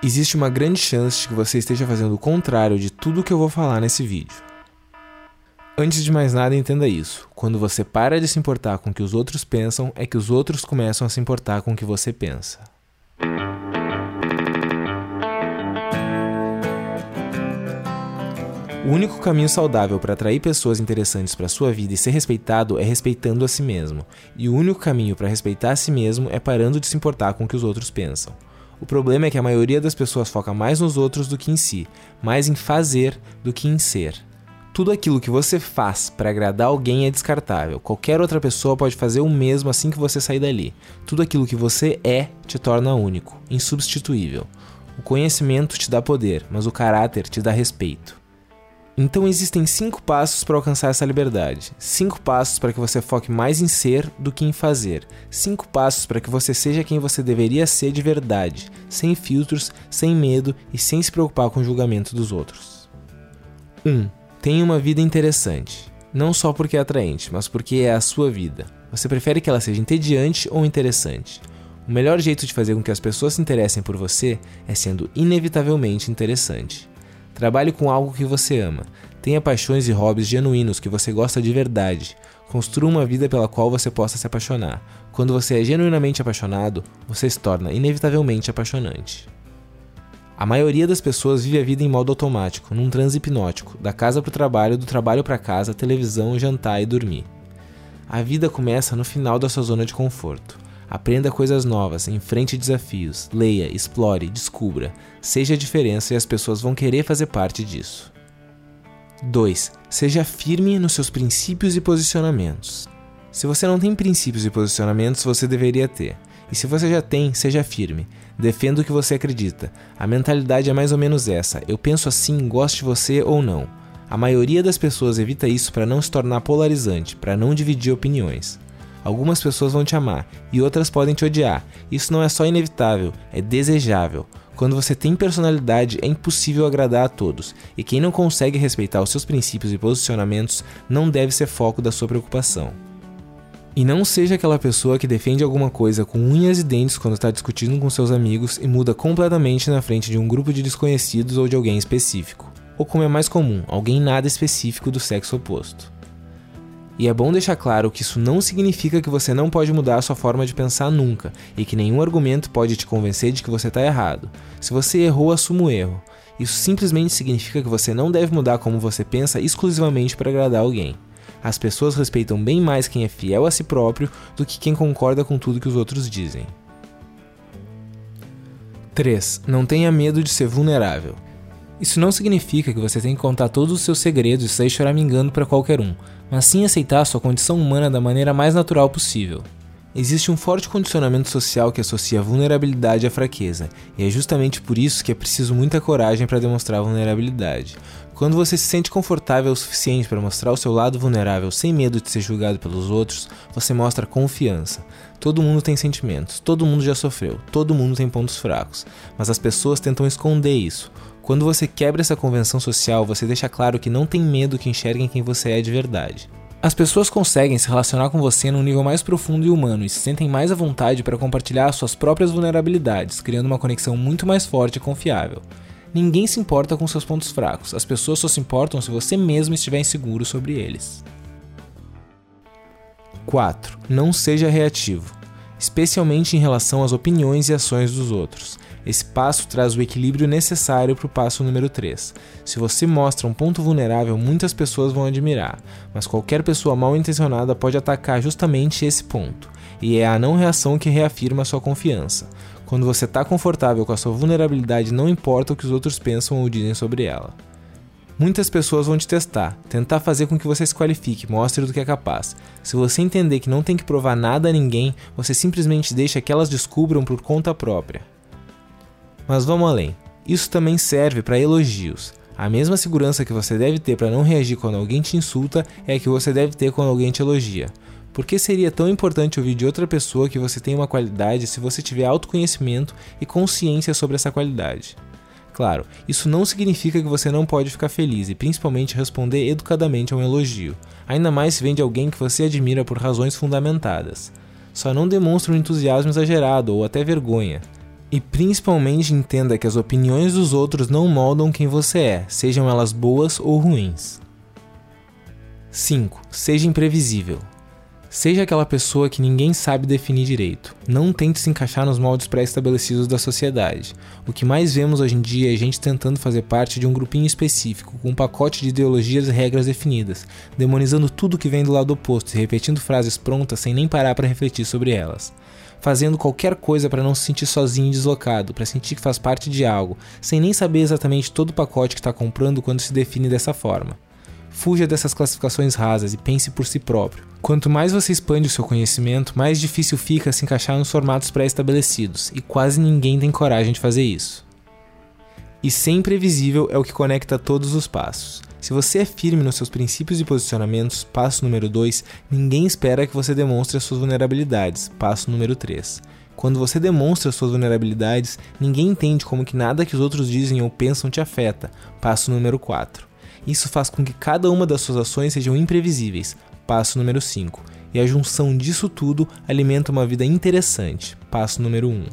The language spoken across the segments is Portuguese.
Existe uma grande chance de que você esteja fazendo o contrário de tudo que eu vou falar nesse vídeo. Antes de mais nada, entenda isso. Quando você para de se importar com o que os outros pensam, é que os outros começam a se importar com o que você pensa. O único caminho saudável para atrair pessoas interessantes para sua vida e ser respeitado é respeitando a si mesmo. E o único caminho para respeitar a si mesmo é parando de se importar com o que os outros pensam. O problema é que a maioria das pessoas foca mais nos outros do que em si, mais em fazer do que em ser. Tudo aquilo que você faz para agradar alguém é descartável. Qualquer outra pessoa pode fazer o mesmo assim que você sair dali. Tudo aquilo que você é te torna único, insubstituível. O conhecimento te dá poder, mas o caráter te dá respeito. Então existem cinco passos para alcançar essa liberdade. Cinco passos para que você foque mais em ser do que em fazer. Cinco passos para que você seja quem você deveria ser de verdade, sem filtros, sem medo e sem se preocupar com o julgamento dos outros. 1. Um, tenha uma vida interessante. Não só porque é atraente, mas porque é a sua vida. Você prefere que ela seja entediante ou interessante? O melhor jeito de fazer com que as pessoas se interessem por você é sendo inevitavelmente interessante. Trabalhe com algo que você ama. Tenha paixões e hobbies genuínos que você gosta de verdade. Construa uma vida pela qual você possa se apaixonar. Quando você é genuinamente apaixonado, você se torna inevitavelmente apaixonante. A maioria das pessoas vive a vida em modo automático, num transe hipnótico, da casa para o trabalho, do trabalho para casa, televisão, jantar e dormir. A vida começa no final da sua zona de conforto. Aprenda coisas novas, enfrente desafios, leia, explore, descubra. Seja a diferença e as pessoas vão querer fazer parte disso. 2. Seja firme nos seus princípios e posicionamentos. Se você não tem princípios e posicionamentos, você deveria ter. E se você já tem, seja firme. Defenda o que você acredita. A mentalidade é mais ou menos essa: eu penso assim, goste de você ou não. A maioria das pessoas evita isso para não se tornar polarizante, para não dividir opiniões. Algumas pessoas vão te amar e outras podem te odiar. Isso não é só inevitável, é desejável. Quando você tem personalidade, é impossível agradar a todos, e quem não consegue respeitar os seus princípios e posicionamentos não deve ser foco da sua preocupação. E não seja aquela pessoa que defende alguma coisa com unhas e dentes quando está discutindo com seus amigos e muda completamente na frente de um grupo de desconhecidos ou de alguém específico. Ou como é mais comum, alguém nada específico do sexo oposto. E é bom deixar claro que isso não significa que você não pode mudar a sua forma de pensar nunca, e que nenhum argumento pode te convencer de que você está errado. Se você errou, assuma o erro. Isso simplesmente significa que você não deve mudar como você pensa exclusivamente para agradar alguém. As pessoas respeitam bem mais quem é fiel a si próprio do que quem concorda com tudo que os outros dizem. 3. Não tenha medo de ser vulnerável. Isso não significa que você tem que contar todos os seus segredos e sair choramingando para qualquer um, mas sim aceitar sua condição humana da maneira mais natural possível. Existe um forte condicionamento social que associa vulnerabilidade à fraqueza, e é justamente por isso que é preciso muita coragem para demonstrar vulnerabilidade. Quando você se sente confortável o suficiente para mostrar o seu lado vulnerável sem medo de ser julgado pelos outros, você mostra confiança. Todo mundo tem sentimentos, todo mundo já sofreu, todo mundo tem pontos fracos, mas as pessoas tentam esconder isso. Quando você quebra essa convenção social, você deixa claro que não tem medo que enxerguem quem você é de verdade. As pessoas conseguem se relacionar com você num nível mais profundo e humano e se sentem mais à vontade para compartilhar suas próprias vulnerabilidades, criando uma conexão muito mais forte e confiável. Ninguém se importa com seus pontos fracos, as pessoas só se importam se você mesmo estiver inseguro sobre eles. 4. Não seja reativo, especialmente em relação às opiniões e ações dos outros. Esse passo traz o equilíbrio necessário para o passo número 3. Se você mostra um ponto vulnerável, muitas pessoas vão admirar, mas qualquer pessoa mal intencionada pode atacar justamente esse ponto, e é a não reação que reafirma sua confiança. Quando você está confortável com a sua vulnerabilidade, não importa o que os outros pensam ou dizem sobre ela. Muitas pessoas vão te testar, tentar fazer com que você se qualifique, mostre do que é capaz. Se você entender que não tem que provar nada a ninguém, você simplesmente deixa que elas descubram por conta própria. Mas vamos além. Isso também serve para elogios. A mesma segurança que você deve ter para não reagir quando alguém te insulta é a que você deve ter quando alguém te elogia. Por que seria tão importante ouvir de outra pessoa que você tem uma qualidade se você tiver autoconhecimento e consciência sobre essa qualidade? Claro, isso não significa que você não pode ficar feliz e principalmente responder educadamente a um elogio, ainda mais se vem de alguém que você admira por razões fundamentadas. Só não demonstre um entusiasmo exagerado ou até vergonha. E principalmente entenda que as opiniões dos outros não moldam quem você é, sejam elas boas ou ruins. 5. Seja imprevisível. Seja aquela pessoa que ninguém sabe definir direito. Não tente se encaixar nos moldes pré-estabelecidos da sociedade. O que mais vemos hoje em dia é gente tentando fazer parte de um grupinho específico, com um pacote de ideologias e regras definidas, demonizando tudo que vem do lado oposto e repetindo frases prontas sem nem parar para refletir sobre elas. Fazendo qualquer coisa para não se sentir sozinho e deslocado, para sentir que faz parte de algo, sem nem saber exatamente todo o pacote que está comprando quando se define dessa forma. Fuja dessas classificações rasas e pense por si próprio. Quanto mais você expande o seu conhecimento, mais difícil fica se encaixar nos formatos pré-estabelecidos, e quase ninguém tem coragem de fazer isso. E ser imprevisível é o que conecta todos os passos. Se você é firme nos seus princípios e posicionamentos, passo número 2, ninguém espera que você demonstre as suas vulnerabilidades, passo número 3. Quando você demonstra as suas vulnerabilidades, ninguém entende como que nada que os outros dizem ou pensam te afeta, passo número 4. Isso faz com que cada uma das suas ações sejam imprevisíveis, passo número 5. E a junção disso tudo alimenta uma vida interessante, passo número 1.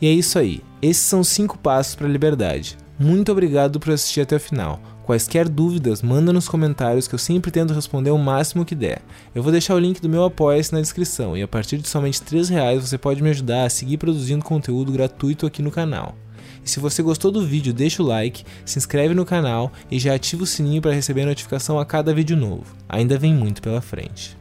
E é isso aí. Esses são os 5 passos para a liberdade. Muito obrigado por assistir até o final. Quaisquer dúvidas, manda nos comentários que eu sempre tento responder o máximo que der. Eu vou deixar o link do meu apoia-se na descrição e a partir de somente R$ reais você pode me ajudar a seguir produzindo conteúdo gratuito aqui no canal. E se você gostou do vídeo, deixa o like, se inscreve no canal e já ativa o sininho para receber notificação a cada vídeo novo. Ainda vem muito pela frente.